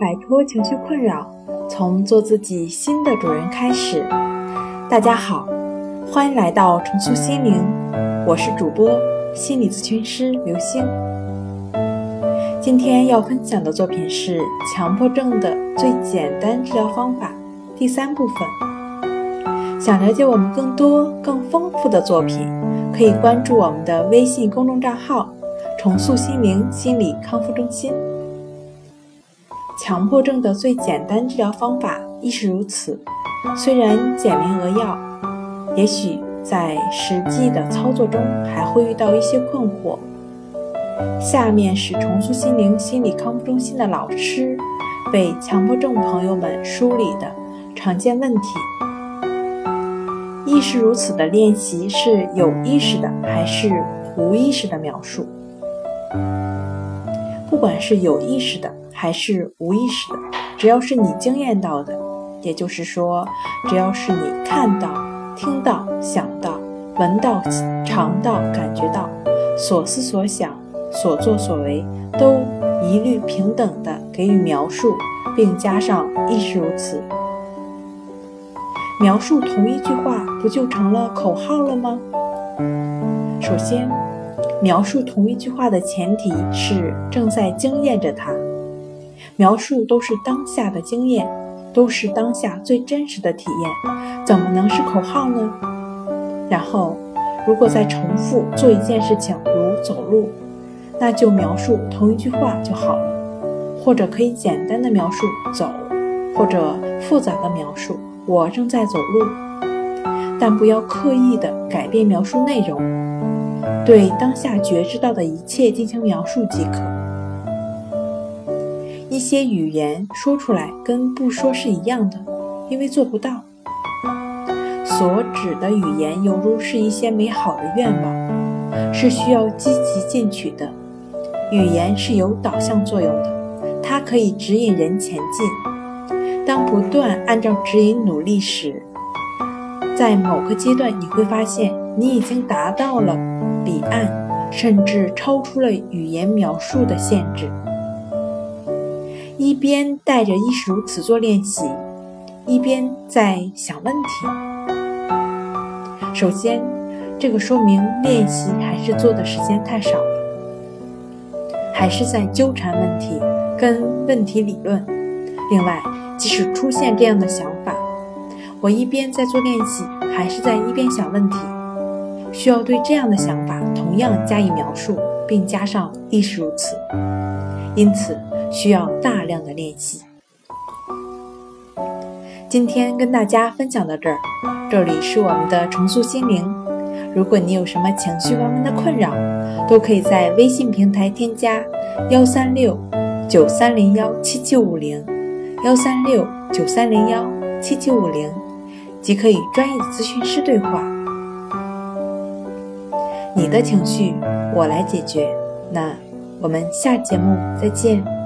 摆脱情绪困扰，从做自己新的主人开始。大家好，欢迎来到重塑心灵，我是主播心理咨询师刘星。今天要分享的作品是《强迫症的最简单治疗方法》第三部分。想了解我们更多更丰富的作品，可以关注我们的微信公众账号“重塑心灵心理康复中心”。强迫症的最简单治疗方法亦是如此，虽然简明扼要，也许在实际的操作中还会遇到一些困惑。下面是重塑心灵心理康复中心的老师为强迫症朋友们梳理的常见问题。亦是如此的练习是有意识的还是无意识的描述？不管是有意识的还是无意识的，只要是你经验到的，也就是说，只要是你看到、听到、想到、闻到、尝到、感觉到，所思所想。所作所为都一律平等的给予描述，并加上亦是如此。描述同一句话，不就成了口号了吗？首先，描述同一句话的前提是正在经验着它。描述都是当下的经验，都是当下最真实的体验，怎么能是口号呢？然后，如果再重复做一件事情，如走路。那就描述同一句话就好了，或者可以简单的描述走，或者复杂的描述我正在走路，但不要刻意的改变描述内容，对当下觉知到的一切进行描述即可。一些语言说出来跟不说是一样的，因为做不到。所指的语言犹如是一些美好的愿望，是需要积极进取的。语言是有导向作用的，它可以指引人前进。当不断按照指引努力时，在某个阶段你会发现你已经达到了彼岸，甚至超出了语言描述的限制。一边带着“亦是如此”做练习，一边在想问题。首先，这个说明练习还是做的时间太少了。还是在纠缠问题跟问题理论。另外，即使出现这样的想法，我一边在做练习，还是在一边想问题，需要对这样的想法同样加以描述，并加上亦是如此。因此，需要大量的练习。今天跟大家分享到这儿，这里是我们的重塑心灵。如果你有什么情绪方面的困扰，都可以在微信平台添加幺三六九三零幺七七五零幺三六九三零幺七七五零，即可与专业的咨询师对话。你的情绪我来解决。那我们下节目再见。